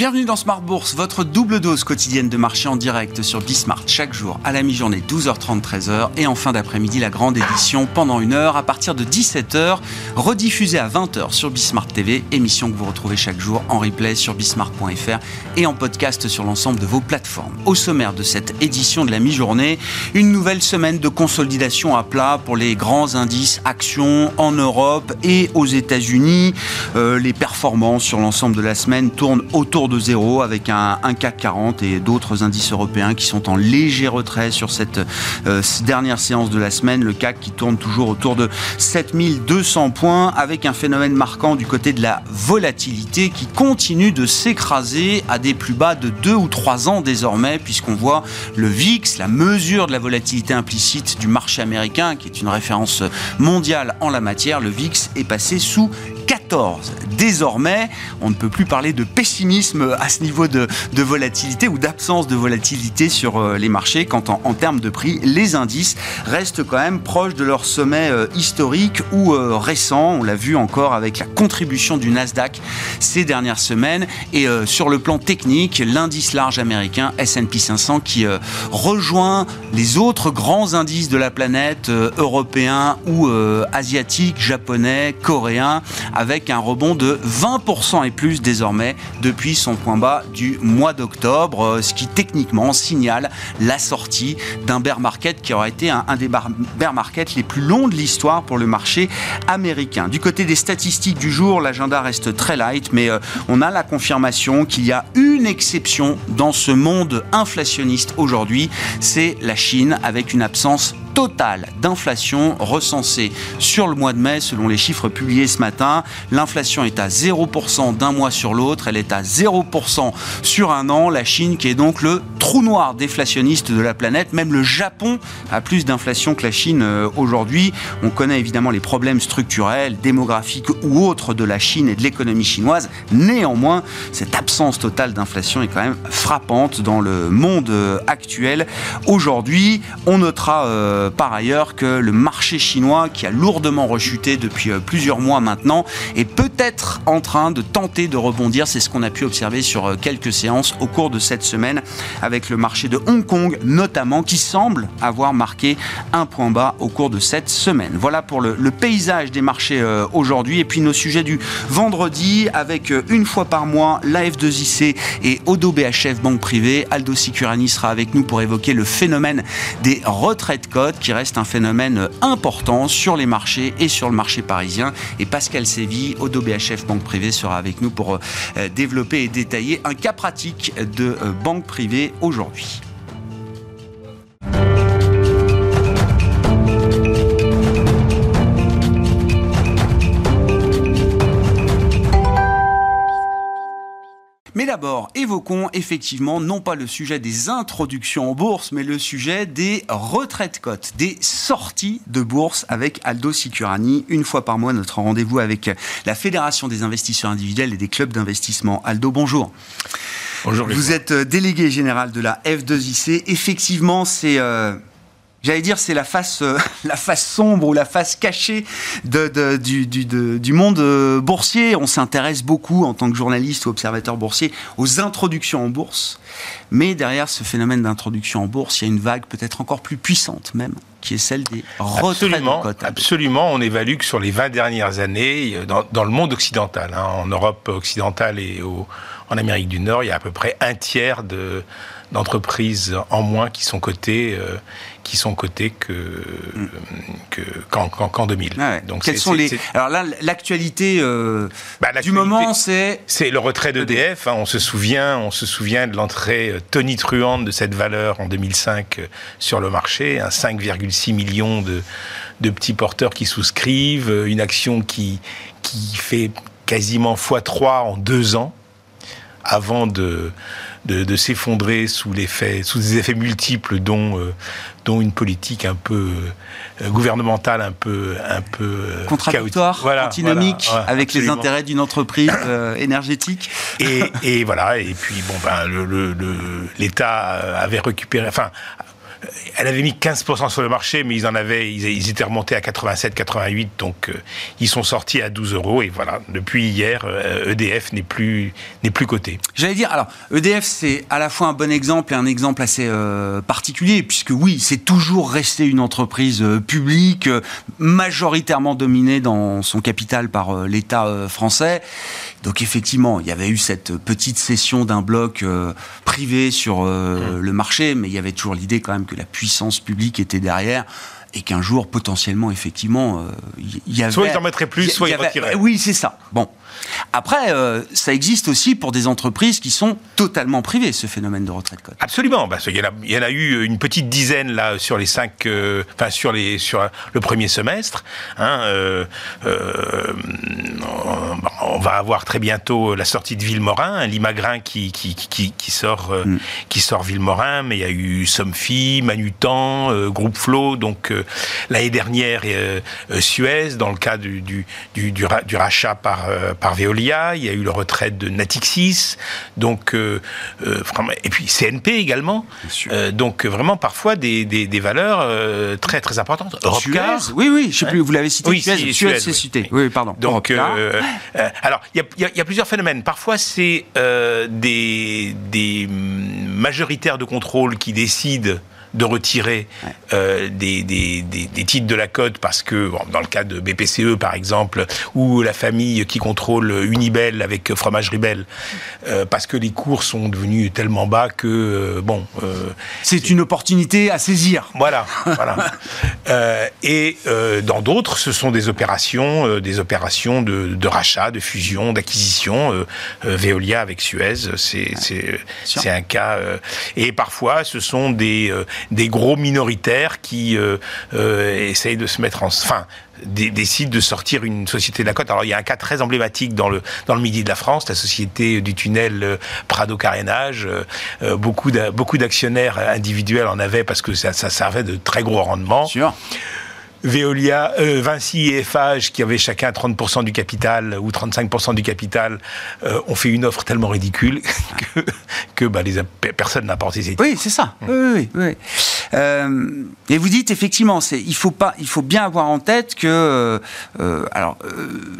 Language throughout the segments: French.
Bienvenue dans Smart Bourse, votre double dose quotidienne de marché en direct sur Bismart chaque jour à la mi-journée 12h30 13h et en fin d'après-midi la grande édition pendant une heure à partir de 17h rediffusée à 20h sur Bismart TV, émission que vous retrouvez chaque jour en replay sur bismart.fr et en podcast sur l'ensemble de vos plateformes. Au sommaire de cette édition de la mi-journée, une nouvelle semaine de consolidation à plat pour les grands indices actions en Europe et aux États-Unis. Euh, les performances sur l'ensemble de la semaine tournent autour de zéro avec un, CAC 40 et d'autres indices européens qui sont en léger retrait sur cette euh, dernière séance de la semaine. Le CAC qui tourne toujours autour de 7200 points avec un phénomène marquant du côté de la volatilité qui continue de s'écraser à des plus bas de 2 ou 3 ans désormais puisqu'on voit le VIX, la mesure de la volatilité implicite du marché américain qui est une référence mondiale en la matière, le VIX est passé sous 14. Désormais, on ne peut plus parler de pessimisme à ce niveau de, volatilité ou d'absence de volatilité sur euh, les marchés quand en, termes de prix, les indices restent quand même proches de leur sommet euh, historique ou euh, récent. On l'a vu encore avec la contribution du Nasdaq ces dernières semaines. Et sur le plan technique, l'indice large américain S&P 500 qui rejoint les autres grands indices de la planète, européens ou asiatiques, japonais, coréens, avec un rebond de 20% et plus désormais depuis son point bas du mois d'octobre, euh, ce qui techniquement signale la sortie d'un bear market qui aurait été un, des bear markets les plus longs de l'histoire pour le marché américain. Du côté des statistiques du jour, l'agenda reste très light, mais euh, on a la confirmation qu'il y a une exception dans ce monde inflationniste aujourd'hui, c'est la Chine avec une absence totale d'inflation recensée sur le mois de mai selon les chiffres publiés ce matin. L'inflation est à 0% d'un mois sur l'autre, elle est à 0% sur un an. La Chine qui est donc le trou noir déflationniste de la planète. Même le Japon a plus d'inflation que la Chine euh, aujourd'hui. On connaît évidemment les problèmes structurels, démographiques ou autres de la Chine et de l'économie chinoise. Néanmoins, cette absence totale d'inflation est quand même frappante dans le monde euh, actuel. Aujourd'hui, on notera euh, euh, par ailleurs que le marché chinois, qui a lourdement rechuté depuis euh, plusieurs mois maintenant, est peut-être en train de tenter de rebondir. C'est ce qu'on a pu observer sur euh, quelques séances au cours de cette semaine, avec le marché de Hong Kong notamment, qui semble avoir marqué un point bas au cours de cette semaine. Voilà pour le, paysage des marchés aujourd'hui. Et puis nos sujets du vendredi, avec une fois par mois l'AF2IC et Odo BHF Banque Privée. Aldo Sicurani sera avec nous pour évoquer le phénomène des retraites codes qui reste un phénomène important sur les marchés et sur le marché parisien. Et Pascal Sévy, Odo BHF Banque Privée, sera avec nous pour euh, développer et détailler un cas pratique de euh, banque privée aujourd'hui. D'abord, évoquons effectivement non pas le sujet des introductions en bourse, mais le sujet des retraites cotes, des sorties de bourse avec Aldo Sicurani. Une fois par mois, notre rendez-vous avec la Fédération des investisseurs individuels et des clubs d'investissement. Aldo, bonjour. Bonjour. Vous êtes euh, délégué général de la F2IC. Effectivement, c'est euh, J'allais dire, c'est la face, euh, la face sombre ou la face cachée de, du, du, monde euh, boursier. On s'intéresse beaucoup, en tant que journaliste ou observateur boursier, aux introductions en bourse. Mais derrière ce phénomène d'introduction en bourse, il y a une vague peut-être encore plus puissante même, qui est celle des retraites absolument, Absolument, on évalue que sur les 20 dernières années, euh, dans, dans le monde occidental, hein, en Europe occidentale et au, en Amérique du Nord, il y a à peu près un tiers de d'entreprises en moins qui sont cotées, euh, qui sont cotées que, qu'en, 2000. Ah Donc Quels sont les Alors là, l'actualité, euh, bah, du moment, c'est c'est le retrait d'EDF. Hein, on se souvient, on se souvient de l'entrée euh, tonitruante de cette valeur en 2005 sur le marché, 5,6 millions de de petits porteurs qui souscrivent, une action qui qui fait quasiment x3 en deux ans avant de de, s'effondrer sous l'effet, sous des effets multiples, dont euh, dont une politique un peu euh, gouvernementale, un peu un peu euh, contradictoire, voilà, antinomique avec les intérêts d'une entreprise énergétique. Et, et, voilà. Et puis bon ben le l'État avait récupéré, enfin elle avait mis 15% sur le marché, mais ils en avaient, ils, étaient remontés à 87, 88, donc euh, ils sont sortis à 12 euros. Et voilà, depuis hier, EDF euh, e n'est plus n'est plus coté. J'allais dire, alors EDF c'est à la fois un bon exemple et un exemple assez euh, particulier, puisque oui, c'est toujours resté une entreprise publique, majoritairement dominée dans son capital par l'État français. Donc effectivement, il y avait eu cette petite cession d'un bloc privé sur mmh. le marché, mais il y avait toujours l'idée quand même que la puissance publique était derrière et qu'un jour, potentiellement, effectivement, il euh, y avait... Soit ils en mettraient plus, soit ils retiraient. Oui, c'est ça. Bon. Après, euh, ça existe aussi pour des entreprises qui sont totalement privées, ce phénomène de retrait de code. Absolument. Bah, il, y en a, il, y en a, eu une petite dizaine là sur les cinq, euh, enfin sur les sur le premier semestre. Hein, euh, on va avoir très bientôt la sortie de Villemorin, Limagrin qui qui, qui, qui sort mm. qui sort Villemorin, mais il y a eu Somfy, Manutan, Groupe Flow, donc l'année dernière Suez dans le cas du du, du, du rachat par par Veolia, il y a eu le retrait de Natixis, donc euh, euh, et puis CNP également. Euh, donc vraiment parfois des, des, valeurs très très importantes. Suez, oui oui, je sais plus, vous l'avez cité. Oui, Suez, Suez, c'est cité. Oui. pardon. Donc alors il y, y a, plusieurs phénomènes. Parfois c'est des, des majoritaires de contrôle qui décident de retirer euh, des, des, des, titres de la cote parce que, dans le cas de BPCE par exemple, ou la famille qui contrôle Unibel avec Fromage Ribel, euh, parce que les cours sont devenus tellement bas que, euh, bon... c'est une opportunité à saisir. Voilà, voilà. et dans d'autres, ce sont des opérations, des opérations de, de, rachat, de fusion, d'acquisition. Veolia avec Suez, c'est un cas... et parfois, ce sont des des gros minoritaires qui euh, euh, essayent de se mettre en... Enfin, décident de sortir une société de la côte. Alors il y a un cas très emblématique dans le dans le midi de la France, la société du tunnel euh, Prado Carénage. beaucoup beaucoup d'actionnaires individuels en avaient parce que ça, ça servait de très gros rendement. Sûr. Veolia, euh, Vinci et Eiffage, qui avaient chacun 30% du capital ou 35% du capital, euh, ont fait une offre tellement ridicule que, que bah, les, personne n'a porté ses Oui, c'est ça. Mm. Oui, oui, euh, et vous dites effectivement, il faut pas, il faut bien avoir en tête que, alors,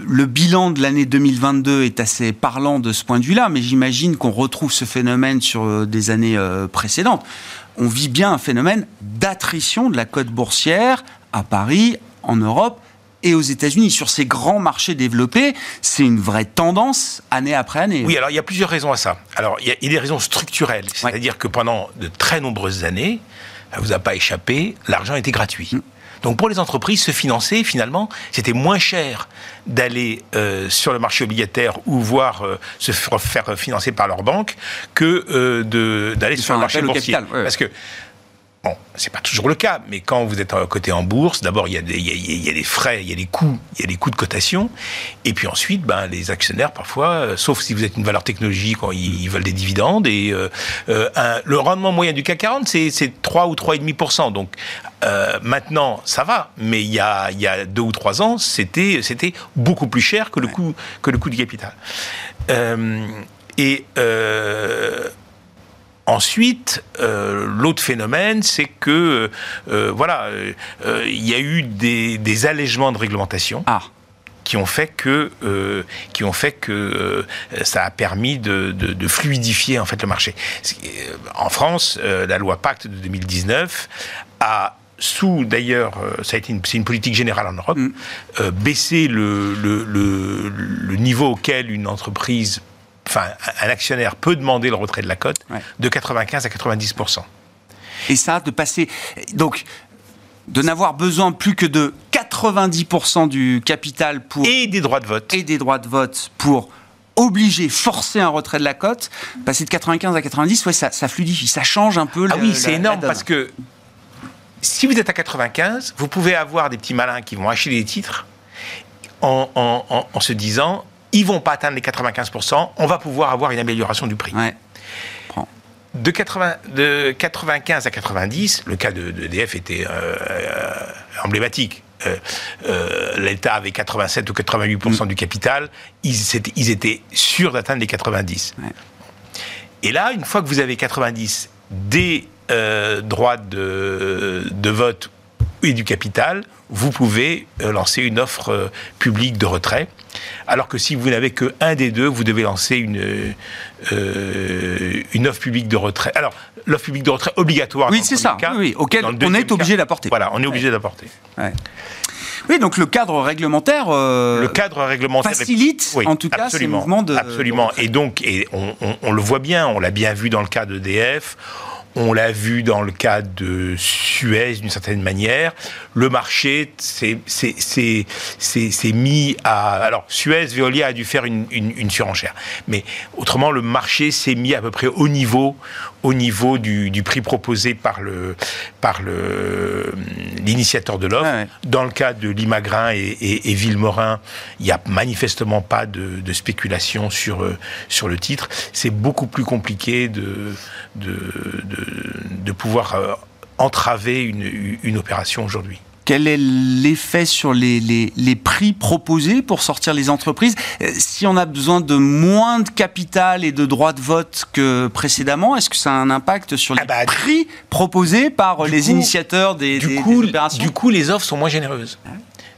le bilan de l'année 2022 est assez parlant de ce point de vue-là, mais j'imagine qu'on retrouve ce phénomène sur des années précédentes on vit bien un phénomène d'attrition de la cote boursière à Paris, en Europe et aux États-Unis. Sur ces grands marchés développés, c'est une vraie tendance année après année. Oui, alors il y a plusieurs raisons à ça. Alors il y a, des raisons structurelles, c'est-à-dire que pendant de très nombreuses années, ça vous a pas échappé, l'argent était gratuit. Mm. Donc pour les entreprises, se financer, finalement, c'était moins cher d'aller euh, sur le marché obligataire ou voir euh, se faire financer par leur banque que euh, d'aller sur le marché boursier. Parce que Bon, c'est pas toujours le cas, mais quand vous êtes coté en bourse, d'abord il y, a des, il, y a, des frais, il y a des coûts, il y a des coûts de cotation, et puis ensuite, ben les actionnaires parfois, euh, sauf si vous êtes une valeur technologique, ils, ils veulent des dividendes, et euh, euh, le rendement moyen du CAC 40 c'est 3 ou 3,5%. Donc maintenant ça va, mais il y a il y a deux ou trois ans, c'était c'était beaucoup plus cher que le coût que le coût du capital. et Ensuite, euh, l'autre phénomène, c'est que euh, voilà, euh, il y a eu des, des allègements de réglementation. Ah qui ont fait que qui ont fait que ça a permis de, de, fluidifier en fait le marché. En France, la loi Pacte de 2019 a sous d'ailleurs, ça a été une, c'est une politique générale en Europe, mm. le, le, le, le, niveau auquel une entreprise enfin, un actionnaire peut demander le retrait de la cote de 95 à 90% Et ça, de passer. Donc, de n'avoir besoin plus que de 90% du capital pour. Et des droits de vote. Et des droits de vote pour obliger, forcer un retrait de la cote, passer de 95 à 90, ouais, ça, ça fluidifie, ça change un peu. Ah oui, c'est énorme parce que si vous êtes à 95, vous pouvez avoir des petits malins qui vont acheter des titres en se disant ils vont pas atteindre les 95%, on va pouvoir avoir une amélioration du prix. De, 80, de 95 à 90, le cas de, DF était euh, euh, emblématique. Euh, L'État avait 87 ou 88% mm. du capital, ils, étaient, ils étaient sûrs d'atteindre les 90. Et là, une fois que vous avez 90 des euh, droit de, de vote et du capital, vous pouvez lancer une offre publique de retrait. Alors que si vous n'avez qu'un des deux, vous devez lancer une, euh, une offre publique de retrait. Alors, l'offre publique de retrait obligatoire. Oui, c'est ça. Cas, oui, auquel on est obligé d'apporter. Voilà, on est obligé d'apporter. Ouais. Oui, donc le cadre réglementaire, euh, le cadre réglementaire facilite, oui, en tout cas, ces mouvements de. Absolument. De et donc, et on, on, on, le voit bien, on l'a bien vu dans le cas d'EDF. On l'a vu dans le cas de Suez d'une certaine manière. Le marché s'est mis à... Alors, Suez, Veolia a dû faire une, surenchère. Mais autrement, le marché s'est mis à peu près au niveau, au niveau du prix proposé par le par l'initiateur de l'offre. Ah ouais. Dans le cas de Limagrin et, et, et Villemorin, il n'y a manifestement pas de, de spéculation sur euh, sur le titre. C'est beaucoup plus compliqué de de, de, de pouvoir euh, entraver une, une opération aujourd'hui. Quel est l'effet sur les, les, les, prix proposés pour sortir les entreprises? Si on a besoin de moins de capital et de droits de vote que précédemment, est-ce que ça a un impact sur les ah bah, prix proposés par les coup, initiateurs des, du des, coup, des opérations? Du coup, les offres sont moins généreuses.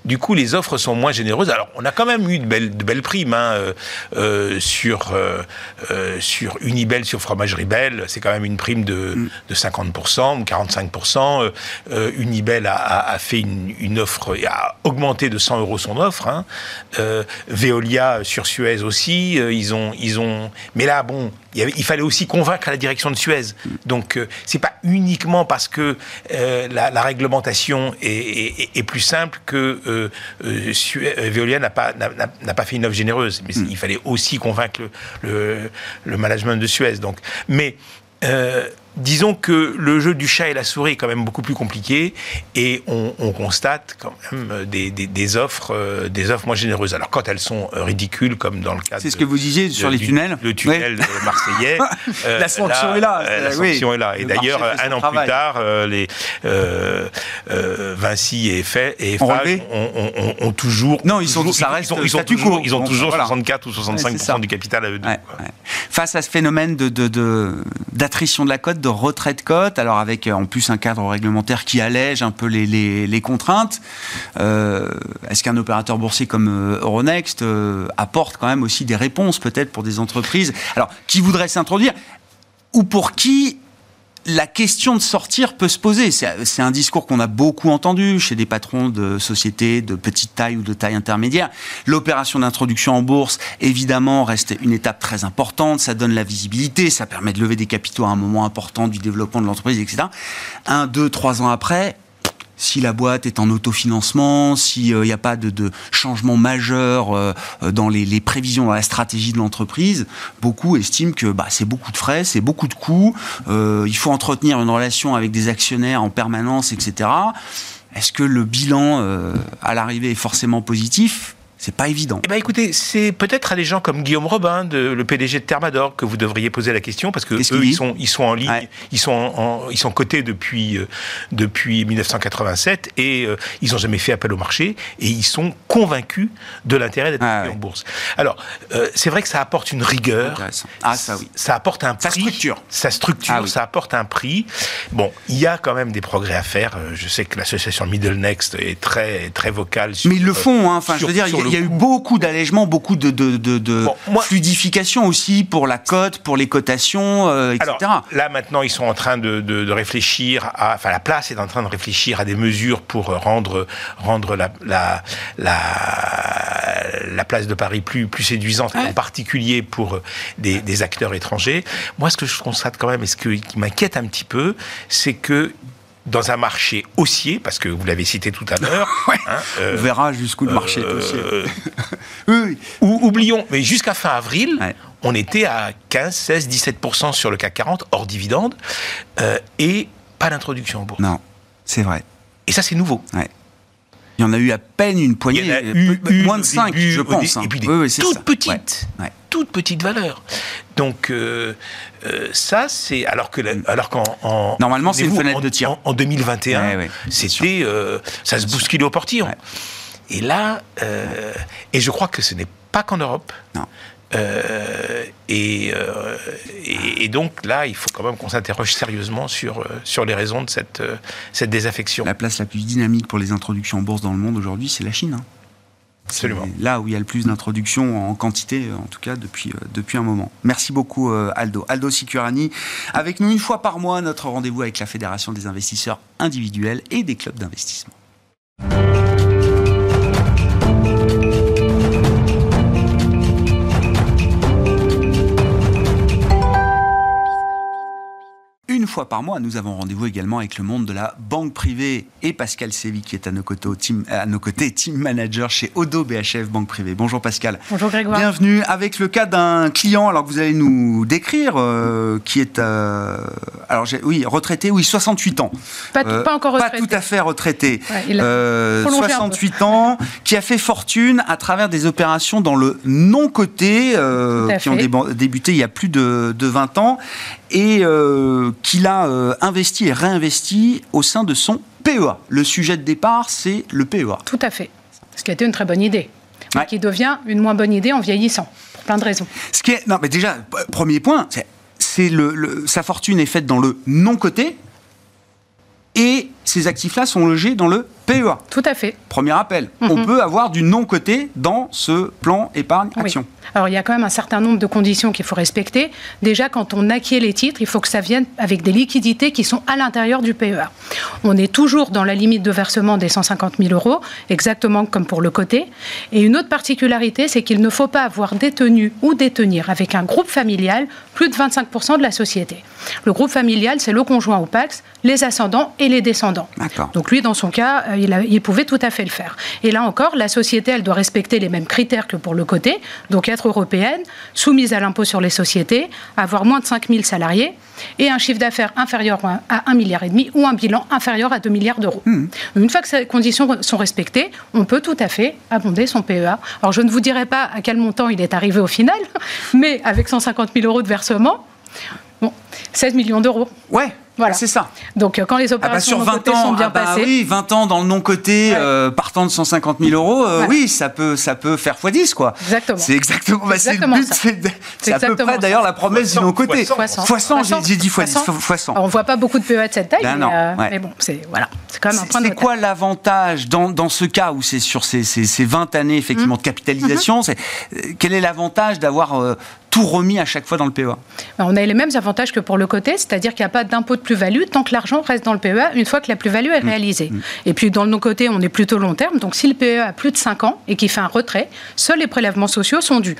Du coup, les offres sont moins généreuses. Alors, on a quand même eu de belles, de belles primes hein, euh, euh, sur, euh, sur Unibel, sur Fromagerie Belle. C'est quand même une prime de, mm. de 50% ou 45%. Unibel a, a, a fait une, une, offre, a augmenté de 100 euros son offre. Hein. Veolia sur Suez aussi. ils ont, ils ont. Mais là, bon, il, fallait aussi convaincre la direction de Suez. Donc, euh, c'est pas uniquement parce que euh, la, la, réglementation est, est, est, plus simple que euh, Suez, Veolia n'a pas, n'a pas fait une offre généreuse. Mais mm. il fallait aussi convaincre le, le, le, management de Suez. Donc, mais disons que le jeu du chat et la souris est quand même beaucoup plus compliqué et on, on constate quand même des, des, des, offres, euh, des offres moins généreuses. Alors quand elles sont euh, ridicules, comme dans le cas c'est ce que vous disiez sur les tunnels, le tunnel oui. marseillais, euh, la sanction là, est là, la sanction oui. est là. Et d'ailleurs, un an travail. plus tard, les Vinci et Eiffage, et Eiffage ont, ont, ont, toujours non, ils sont, toujours, ça reste ils, ils ont toujours, ils ont toujours voilà. 64 ou 65 du capital à eux deux. Ouais, Face à ce phénomène de d'attrition de, de, de la cote de retrait de cote, alors avec en plus un cadre réglementaire qui allège un peu les, contraintes. Euh, Est-ce qu'un opérateur boursier comme euh, Euronext euh, apporte quand même aussi des réponses peut-être pour des entreprises? Alors qui voudraient s'introduire? Ou pour qui la question de sortir peut se poser. C'est un discours qu'on a beaucoup entendu chez des patrons de sociétés de petite taille ou de taille intermédiaire. L'opération d'introduction en bourse, évidemment, reste une étape très importante. Ça donne la visibilité, ça permet de lever des capitaux à un moment important du développement de l'entreprise, etc. Un, deux, trois ans après, si la boîte est en autofinancement, s'il n'y euh, a pas de, changement majeur euh, dans les, prévisions, dans la stratégie de l'entreprise, beaucoup estiment que bah, c'est beaucoup de frais, c'est beaucoup de coûts, euh, il faut entretenir une relation avec des actionnaires en permanence, etc. Est-ce que le bilan euh, à l'arrivée est forcément positif? C'est pas évident. Eh ben écoutez, c'est peut-être à des gens comme Guillaume Robin, de, le PDG de Thermador, que vous devriez poser la question parce que eux, ils sont, ils sont en ligne, ouais. ils sont en, ils sont cotés depuis euh, depuis 1987 et euh, ils ont jamais fait appel au marché et ils sont convaincus de l'intérêt d'être ah, ouais. en bourse. Alors euh, c'est vrai que ça apporte une rigueur. Ah ça oui. Ça apporte un prix. structure. Ça structure. Ah, oui. Ça apporte un prix. Bon, il y a quand même des progrès à faire. Je sais que l'association Middle Next est très très vocale. Sur, Mais ils le font. Hein. Enfin, sur, je veux dire, il y a eu beaucoup d'allègements, beaucoup de, de, de, de bon, moi, fluidification aussi pour la cote, pour les cotations, euh, etc. Alors, là, maintenant, ils sont en train de, de, réfléchir à. Enfin, la place est en train de réfléchir à des mesures pour rendre, rendre la, la, la, la place de Paris plus, plus séduisante, ouais. en particulier pour des, des, acteurs étrangers. Moi, ce que je constate quand même, et ce qui m'inquiète un petit peu, c'est que dans un marché haussier, parce que vous l'avez cité tout à l'heure. ouais. hein, euh, On verra jusqu'où le marché euh, est haussier. oui, oui. Ou, oublions, mais jusqu'à fin avril, ouais. on était à 15, 16, 17% sur le CAC 40, hors dividende, euh, et pas d'introduction en bourse. Non, c'est vrai. Et ça, c'est nouveau. Ouais. Il y en a eu à peine une poignée, eu, moins de 5, début, je pense. Hein. Et puis des oui, oui, toutes ça. petites. Toutes petites valeurs. Donc euh, euh, ça, c'est alors que la, alors qu'en normalement c'est une fenêtre de tir. En, en 2021, ouais, ouais, c'était euh, ça se bousculait au portillon. Et là, et je crois que ce n'est pas qu'en Europe. Non. Euh, et, et, donc là, il faut quand même qu'on s'interroge sérieusement sur, sur les raisons de cette, cette désaffection. La place la plus dynamique pour les introductions en bourse dans le monde aujourd'hui, c'est la Chine. Hein. Absolument. Là où il y a le plus d'introductions en quantité, en tout cas depuis, euh, depuis un moment. Merci beaucoup euh, Aldo. Aldo Sicurani, avec nous une fois par mois, notre rendez-vous avec la Fédération des investisseurs individuels et des clubs d'investissement. Fois par mois, nous avons rendez-vous également avec le monde de la banque privée et Pascal Sévy qui est à nos côtés, team, à nos côtés, team manager chez Odo BHF Banque Privée. Bonjour Pascal. Bonjour Grégoire. Bienvenue avec le cas d'un client, alors que vous allez nous décrire, euh, qui est, euh, alors oui, retraité, oui, 68 ans. Pas, pas encore retraité. Pas tout à fait retraité. 68 ans, qui a fait fortune à travers des opérations dans le non-coté, qui ont débuté il y a plus de, de 20 ans et euh, qu'il a euh, investi et réinvesti au sein de son PEA. Le sujet de départ, c'est le PEA. Tout à fait. Ce qui a été une très bonne idée. Mais qui devient une moins bonne idée en vieillissant, pour plein de raisons. Ce qui est, non, mais déjà, premier point, c'est le, sa fortune est faite dans le non-coté, et ces actifs-là sont logés dans le PEA. Tout à fait. Premier appel. On mhm. peut avoir du non-coté dans ce plan épargne-action. Alors il y a quand même un certain nombre de conditions qu'il faut respecter. Déjà, quand on acquiert les titres, il faut que ça vienne avec des liquidités qui sont à l'intérieur du PEA. On est toujours dans la limite de versement des 150 000 euros, exactement comme pour le côté. Et une autre particularité, c'est qu'il ne faut pas avoir détenu ou détenir avec un groupe familial plus de 25% de la société. Le groupe familial, c'est le conjoint au PAX, les ascendants et les descendants. Donc lui, dans son cas, euh, il, il, pouvait tout à fait le faire. Et là encore, la société, elle doit respecter les mêmes critères que pour le côté, donc européenne, soumise à l'impôt sur les sociétés, avoir moins de 5 000 salariés et un chiffre d'affaires inférieur à 1,5 milliard et demi ou un bilan inférieur à 2 milliards d'euros. Hmm. Une fois que ces conditions sont respectées, on peut tout à fait abonder son PEA. Alors je ne vous dirai pas à quel montant il est arrivé au final, mais avec 150 000 euros de versement, bon, 16 millions d'euros. Ouais, voilà. C'est ça. Donc euh, quand les opérations ah bah sur 20 ans, sont bien ah bah passées. Oui, 20 ans dans le non-côté, euh, partant de 150 000 euros, euh, oui, ça peut, ça peut faire x10, quoi. Exactement. C'est exactement, bah, c'est le but. C'est à peu près d'ailleurs la promesse du non-côté. Fois 100, j'ai dit x10, fois 100. on voit pas beaucoup de PE de cette taille, ben mais, mais, bon, c'est voilà, quand même un point de C'est quoi l'avantage dans, dans, ce cas où c'est sur ces, ces, ces, 20 années effectivement mmh. de capitalisation mmh. Quel est l'avantage d'avoir tout remis à chaque fois dans le PEA On a les mêmes avantages que pour le côté, c'est-à-dire qu'il n'y a pas d'impôt de plus-value tant que l'argent reste dans le PEA une fois que la plus-value est mmh. réalisée. Mmh. Et puis dans le non-côté, on est plutôt long terme, donc si le PEA a plus de 5 ans et qu'il fait un retrait, seuls les prélèvements sociaux sont dus.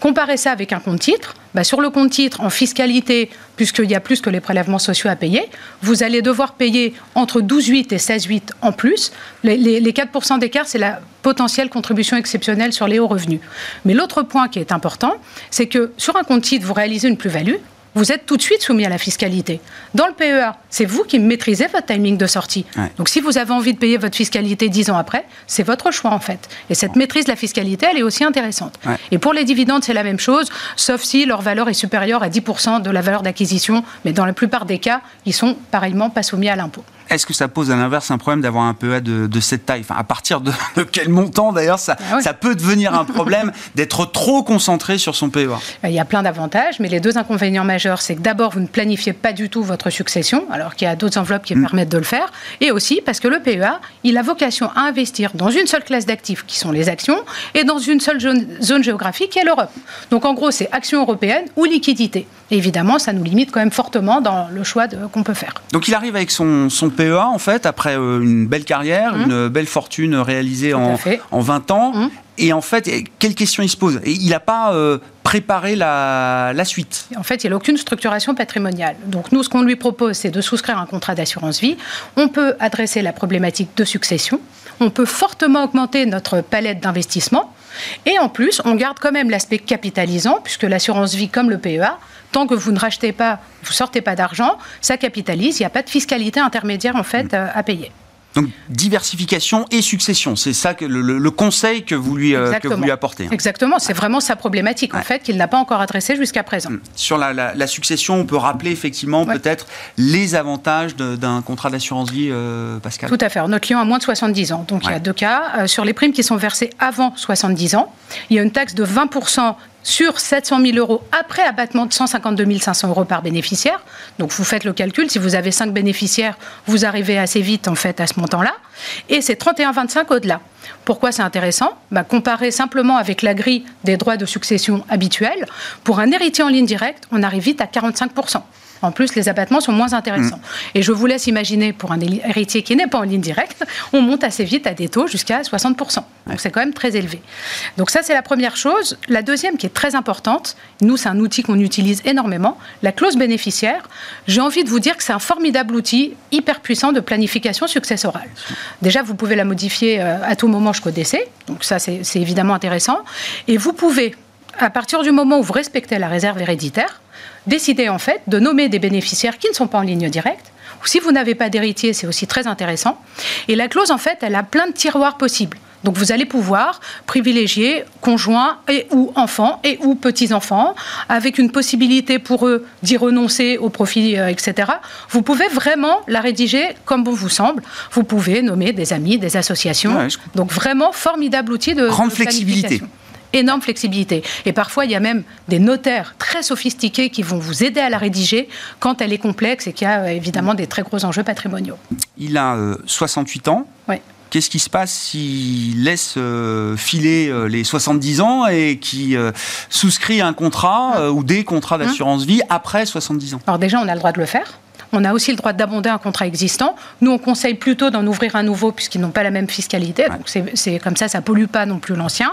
Comparez ça avec un compte titre. Bah, sur le compte titre, en fiscalité, puisqu'il y a plus que les prélèvements sociaux à payer, vous allez devoir payer entre 12,8 et 16,8 en plus. Les, les 4% d'écart, c'est la potentielle contribution exceptionnelle sur les hauts revenus. Mais l'autre point qui est important, c'est que sur un compte titre, vous réalisez une plus-value, vous êtes tout de suite soumis à la fiscalité. Dans le PEA, c'est vous qui maîtrisez votre timing de sortie. Donc si vous avez envie de payer votre fiscalité dix ans après, c'est votre choix en fait. Et cette maîtrise de la fiscalité, elle est aussi intéressante. Et pour les dividendes, c'est la même chose, sauf si leur valeur est supérieure à 10% de la valeur d'acquisition. Mais dans la plupart des cas, ils sont pareillement pas soumis à l'impôt. Est-ce que ça pose à l'inverse un problème d'avoir un PEA de, de cette taille enfin, À partir de, quel montant d'ailleurs ça, ah ça peut devenir un problème d'être trop concentré sur son PEA Il y a plein d'avantages, mais les deux inconvénients majeurs, c'est que d'abord, vous ne planifiez pas du tout votre succession, alors qu'il y a d'autres enveloppes qui mm. permettent de le faire, et aussi parce que le PEA, il a vocation à investir dans une seule classe d'actifs, qui sont les actions, et dans une seule zone, géographique, qui est l'Europe. Donc en gros, c'est action européenne ou liquidité. évidemment, ça nous limite quand même fortement dans le choix qu'on peut faire. Donc il arrive avec son, son PEA, en fait, après euh, une belle carrière, mmh. une belle fortune réalisée en, en, 20 ans. Mmh. Et en fait, quelle question il se pose? Il n'a pas euh, préparé la, la, suite? En fait, il n'a aucune structuration patrimoniale. Donc nous, ce qu'on lui propose, c'est de souscrire un contrat d'assurance vie. On peut adresser la problématique de succession. On peut fortement augmenter notre palette d'investissement. Et en plus, on garde quand même l'aspect capitalisant, puisque l'assurance vie, comme le PEA, tant que vous ne rachetez pas, vous sortez pas d'argent, ça capitalise, il n'y a pas de fiscalité intermédiaire en fait mm. à payer. Donc diversification et succession, c'est ça que le, conseil que vous lui, euh, que vous lui apportez. Exactement, c'est vraiment sa problématique en fait qu'il n'a pas encore adressée jusqu'à présent. Mm. Sur la, succession, on peut rappeler effectivement peut-être les avantages d'un contrat d'assurance vie, euh, Pascal. Tout à fait. notre client a moins de 70 ans, donc il y a deux cas. Euh, sur les primes qui sont versées avant 70 ans, il y a une taxe de 20% sur 700 000 euros après abattement de 152 500 euros par bénéficiaire. Donc vous faites le calcul, si vous avez 5 bénéficiaires, vous arrivez assez vite en fait à ce montant-là. Et c'est 31,25 au-delà. Pourquoi c'est intéressant? Bah, Comparé simplement avec la grille des droits de succession habituels, pour un héritier en ligne directe, on arrive vite à 45 en plus, les abattements sont moins intéressants. Mm. Et je vous laisse imaginer, pour un héritier qui n'est pas en ligne directe, on monte assez vite à des taux jusqu'à 60%. Donc c'est quand même très élevé. Donc ça, c'est la première chose. La deuxième qui est très importante, nous, c'est un outil qu'on utilise énormément, la clause bénéficiaire. J'ai envie de vous dire que c'est un formidable outil hyper puissant de planification successorale. Déjà, vous pouvez la modifier euh, à tout moment jusqu'au décès. Donc ça, c'est évidemment intéressant. Et vous pouvez, à partir du moment où vous respectez la réserve héréditaire, décider en fait de nommer des bénéficiaires qui ne sont pas en ligne directe. Ou si vous n'avez pas d'héritier, c'est aussi très intéressant. Et la clause, en fait, elle a plein de tiroirs possibles. Donc vous allez pouvoir privilégier conjoints et ou enfants et ou petits-enfants, avec une possibilité pour eux d'y renoncer au profit, euh, etc. Vous pouvez vraiment la rédiger comme bon vous semble. Vous pouvez nommer des amis, des associations. Donc vraiment formidable outil de grande flexibilité énorme flexibilité. Et parfois, il y a même des notaires très sophistiqués qui vont vous aider à la rédiger quand elle est complexe et qu'il y a euh, évidemment des très gros enjeux patrimoniaux. Il a 68 euh, ans. Oui. Qu'est-ce qui se passe s'il laisse euh, filer les 70 ans et qui souscrit un contrat ah. ou des contrats hein d'assurance vie après 70 ans? Alors déjà, on a le droit de le faire. On a aussi le droit d'abonder un contrat existant. Nous, on conseille plutôt d'en ouvrir un nouveau puisqu'ils n'ont pas la même fiscalité. Donc c'est comme ça, ça pollue pas non plus l'ancien.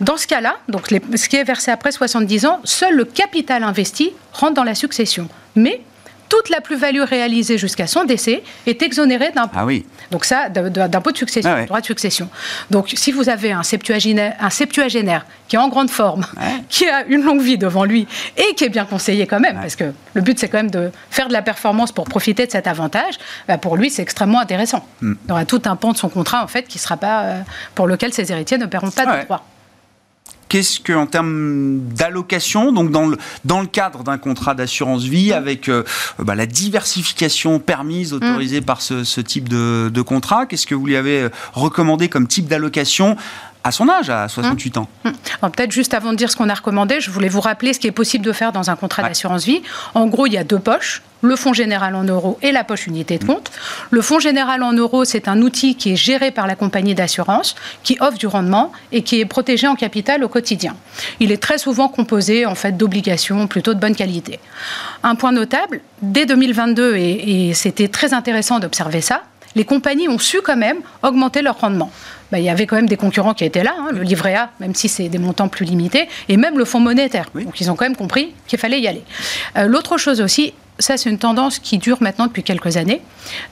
Dans ce cas-là, donc ce qui est versé après 70 ans, seul le capital investi rentre dans la succession. Mais toute la plus-value réalisée jusqu'à son décès est exonérée d'impôt. Ah oui. Donc ça, d'impôt de succession, ah droit de succession. Donc si vous avez un septuagénaire, un septuagénaire qui est en grande forme, qui a une longue vie devant lui et qui est bien conseillé quand même, parce que le but c'est quand même de faire de la performance pour profiter de cet avantage, bah, pour lui c'est extrêmement intéressant. Hmm. Il y aura tout un pan de son contrat en fait qui sera pas euh, pour lequel ses héritiers ne paieront pas de droits qu'est-ce qu'en termes d'allocation, donc dans le, dans le cadre d'un contrat d'assurance vie, avec euh, bah, la diversification permise, autorisée mm. par ce, type de, de contrat, qu'est-ce que vous lui avez recommandé comme type d'allocation à son âge, à 68 ans. Hum. Peut-être juste avant de dire ce qu'on a recommandé, je voulais vous rappeler ce qui est possible de faire dans un contrat d'assurance vie. En gros, il y a deux poches, le fonds général en euros et la poche unité de compte. Le fonds général en euros, c'est un outil qui est géré par la compagnie d'assurance, qui offre du rendement et qui est protégé en capital au quotidien. Il est très souvent composé en fait d'obligations plutôt de bonne qualité. Un point notable, dès 2022, et c'était très intéressant d'observer ça, les compagnies ont su quand même augmenter leur rendement. Bah, il y avait quand même des concurrents qui étaient là, hein, le livret A, même si c'est des montants plus limités, et même le fonds monétaire. Donc ils ont quand même compris qu'il fallait y aller. Euh, l'autre chose aussi, ça c'est une tendance qui dure maintenant depuis quelques années,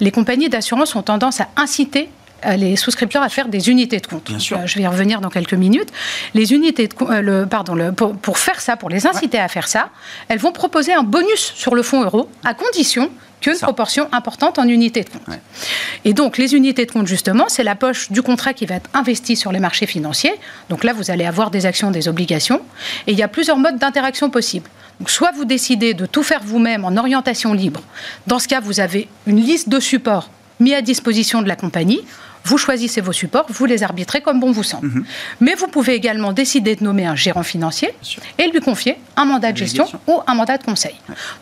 les compagnies d'assurance ont tendance à inciter les souscripteurs à faire des unités de compte. Bien sûr. Euh, je vais y revenir dans quelques minutes. Les unités de le, pardon, le, pour, faire ça, pour les inciter à faire ça, elles vont proposer un bonus sur le fonds euro à condition qu'une proportion importante en unités de compte. Et donc, les unités de compte, justement, c'est la poche du contrat qui va être investie sur les marchés financiers. Donc là, vous allez avoir des actions, des obligations. Et il y a plusieurs modes d'interaction possibles. Donc, soit vous décidez de tout faire vous-même en orientation libre. Dans ce cas, vous avez une liste de supports mis à disposition de la compagnie. Vous choisissez vos supports, vous les arbitrez comme bon vous semble. Mhm. Mais vous pouvez également décider de nommer un gérant financier et lui confier un mandat de gestion ou un mandat de conseil.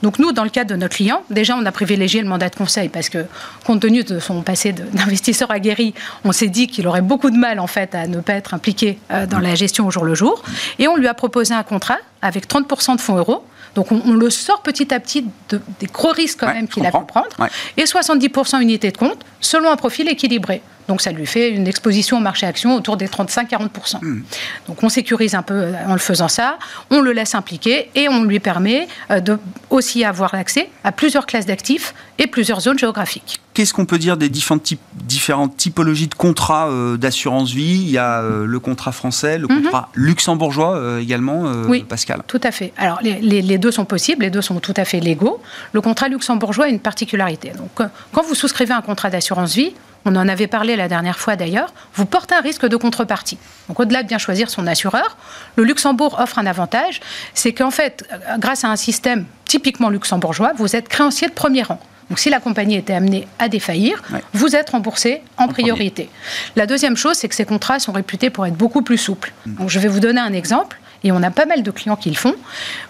Donc nous, dans le cadre de notre client, déjà on a privilégié le mandat de conseil parce que compte tenu de son passé d'investisseur aguerri, on s'est dit qu'il aurait beaucoup de mal en fait à ne pas être impliqué euh, dans la gestion au jour le jour. Et on lui a proposé un contrat avec 30% de fonds euros. Donc on, le sort petit à petit des gros risques quand même qu'il a pu prendre. Et 70% unité de compte selon un profil équilibré. Donc ça lui fait une exposition au marché action autour des 35-40%. Hmm. Donc on sécurise un peu euh, en le faisant ça, on le laisse impliquer et on lui permet euh, de aussi avoir accès à plusieurs classes d'actifs et plusieurs zones géographiques. Qu'est-ce qu'on peut dire des différentes, typologies de contrats euh, d'assurance vie? Il y a le contrat français, le mhm. contrat luxembourgeois également, oui, Pascal? Tout à fait. Alors les, les, deux sont possibles, les deux sont tout à fait légaux. Le contrat luxembourgeois a une particularité. Donc quand vous souscrivez un contrat d'assurance vie, on en avait parlé la dernière fois d'ailleurs, vous portez un risque de contrepartie. Donc au-delà de bien choisir son assureur, le Luxembourg offre un avantage, c'est qu'en fait, grâce à un système typiquement luxembourgeois, vous êtes créancier de premier rang. Donc si la compagnie était amenée à défaillir, vous êtes remboursé en, priorité. La deuxième chose, c'est que ces contrats sont réputés pour être beaucoup plus souples. Mm. Donc je vais vous donner un exemple. et on a pas mal de clients qui le font.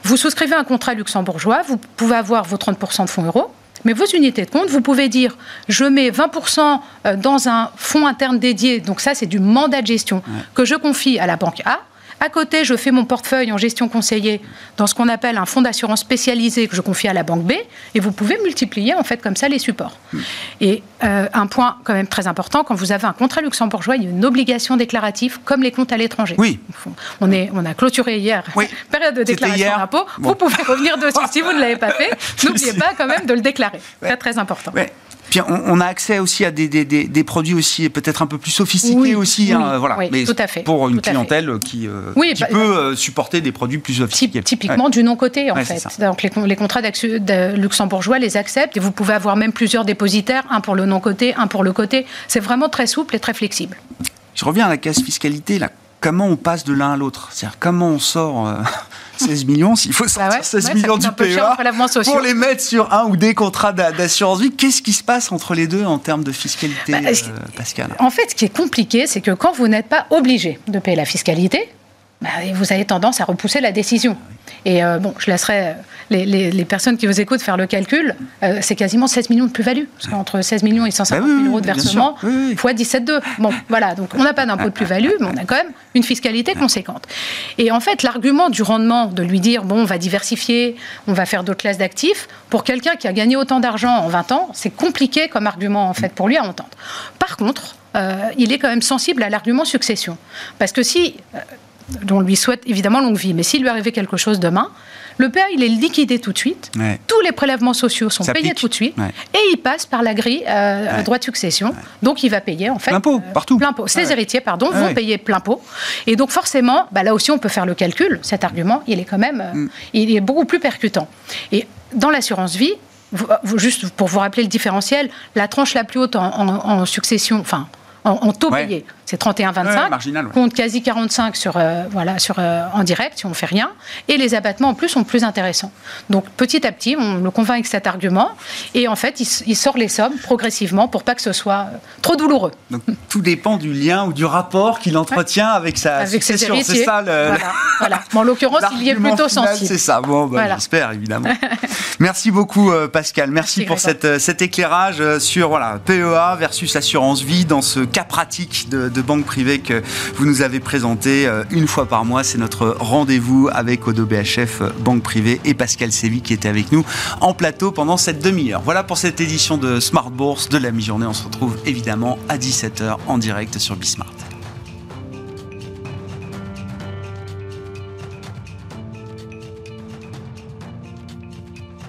Vous souscrivez un contrat luxembourgeois, vous pouvez avoir vos 30% de fonds euros. Mais vos unités de compte, vous pouvez dire je mets 20% euh, dans un fonds interne dédié, donc ça c'est du mandat de gestion que je confie à la banque A. À côté, je fais mon portefeuille en gestion conseillée dans ce qu'on appelle un fonds d'assurance spécialisé que je confie à la banque B, et vous pouvez multiplier en fait comme ça les supports. Et euh, un point quand même très important, quand vous avez un contrat luxembourgeois, il y a une obligation déclarative comme les comptes à l'étranger. Oui. On, est, on a clôturé hier, oui. période de déclaration d'impôt. Vous pouvez revenir dessus si vous ne l'avez pas fait. N'oubliez pas quand même de le déclarer. Très très important. Puis on, a accès aussi à des, des, des, produits aussi peut-être un peu plus sophistiqués aussi, hein, voilà. mais tout à fait. Pour une clientèle qui, euh, qui bah, peut euh, supporter des produits plus sophistiqués. Typiquement du non-côté en fait. Donc les, les contrats de luxembourgeois les acceptent et vous pouvez avoir même plusieurs dépositaires, un pour le non-côté, un pour le côté. C'est vraiment très souple et très flexible. Je reviens à la casse fiscalité là. Comment on passe de l'un à l'autre? C'est-à-dire comment on sort. Euh, 16 millions, s'il faut sortir 16 millions du PEA pour les mettre sur un ou des contrats d'assurance vie, qu'est-ce qui se passe entre les deux en termes de fiscalité, bah, euh, Pascal? En fait, ce qui est compliqué, c'est que quand vous n'êtes pas obligé de payer la fiscalité, bah, vous avez tendance à repousser la décision. Et euh, bon, je laisserai euh, les, personnes qui vous écoutent faire le calcul. Euh, c'est quasiment 16 millions de plus-value. Entre 16 millions et 150 000 bah euros de versement, fois 17,2. Bon, voilà. Donc, on n'a pas d'impôt de plus-value, mais on a quand même une fiscalité conséquente. Et en fait, l'argument du rendement, de lui dire, bon, on va diversifier, on va faire d'autres classes d'actifs, pour quelqu'un qui a gagné autant d'argent en 20 ans, c'est compliqué comme argument, en fait, pour lui à entendre. Par contre, il est quand même sensible à l'argument succession. Parce que si on lui souhaite évidemment longue vie. Mais s'il lui arrivait quelque chose demain, le père, il est liquidé tout de suite. Tous les prélèvements sociaux sont payés tout de suite. Et il passe par la grille euh, droit de succession. Donc, il va payer, en fait. Plein pot, euh, partout. Plein pot. Ses héritiers, pardon, vont payer plein pot. Et donc, forcément, bah, là aussi, on peut faire le calcul. Cet argument, il est quand même euh, mm. il est beaucoup plus percutant. Et dans l'assurance vie, juste pour vous rappeler le différentiel, la tranche la plus haute en, en succession, enfin, en, taux payé. C'est 31,25, compte quasi 45 sur, euh, voilà, sur, euh, en direct si on ne fait rien. Et les abattements en plus sont plus intéressants. Donc petit à petit, on le convainc avec cet argument. Et en fait, il, sort les sommes progressivement pour pas que ce soit euh, trop douloureux. Donc tout dépend du lien ou du rapport qu'il entretient avec sa avec succession. C'est ça le. Voilà. en l'occurrence, il y est plutôt sensible. C'est ça. Bon, bah, j'espère évidemment. Merci beaucoup Pascal. Merci, pour cette, cet éclairage sur voilà, PEA versus assurance vie dans ce cas pratique de, banque privée que vous nous avez présenté euh, une fois par mois. C'est notre rendez-vous avec Odo BHF euh, Banque Privée et Pascal Sévy qui était avec nous en plateau pendant cette demi-heure. Voilà pour cette édition de Smart Bourse de la mi-journée. On se retrouve évidemment à 17h en direct sur Bismart.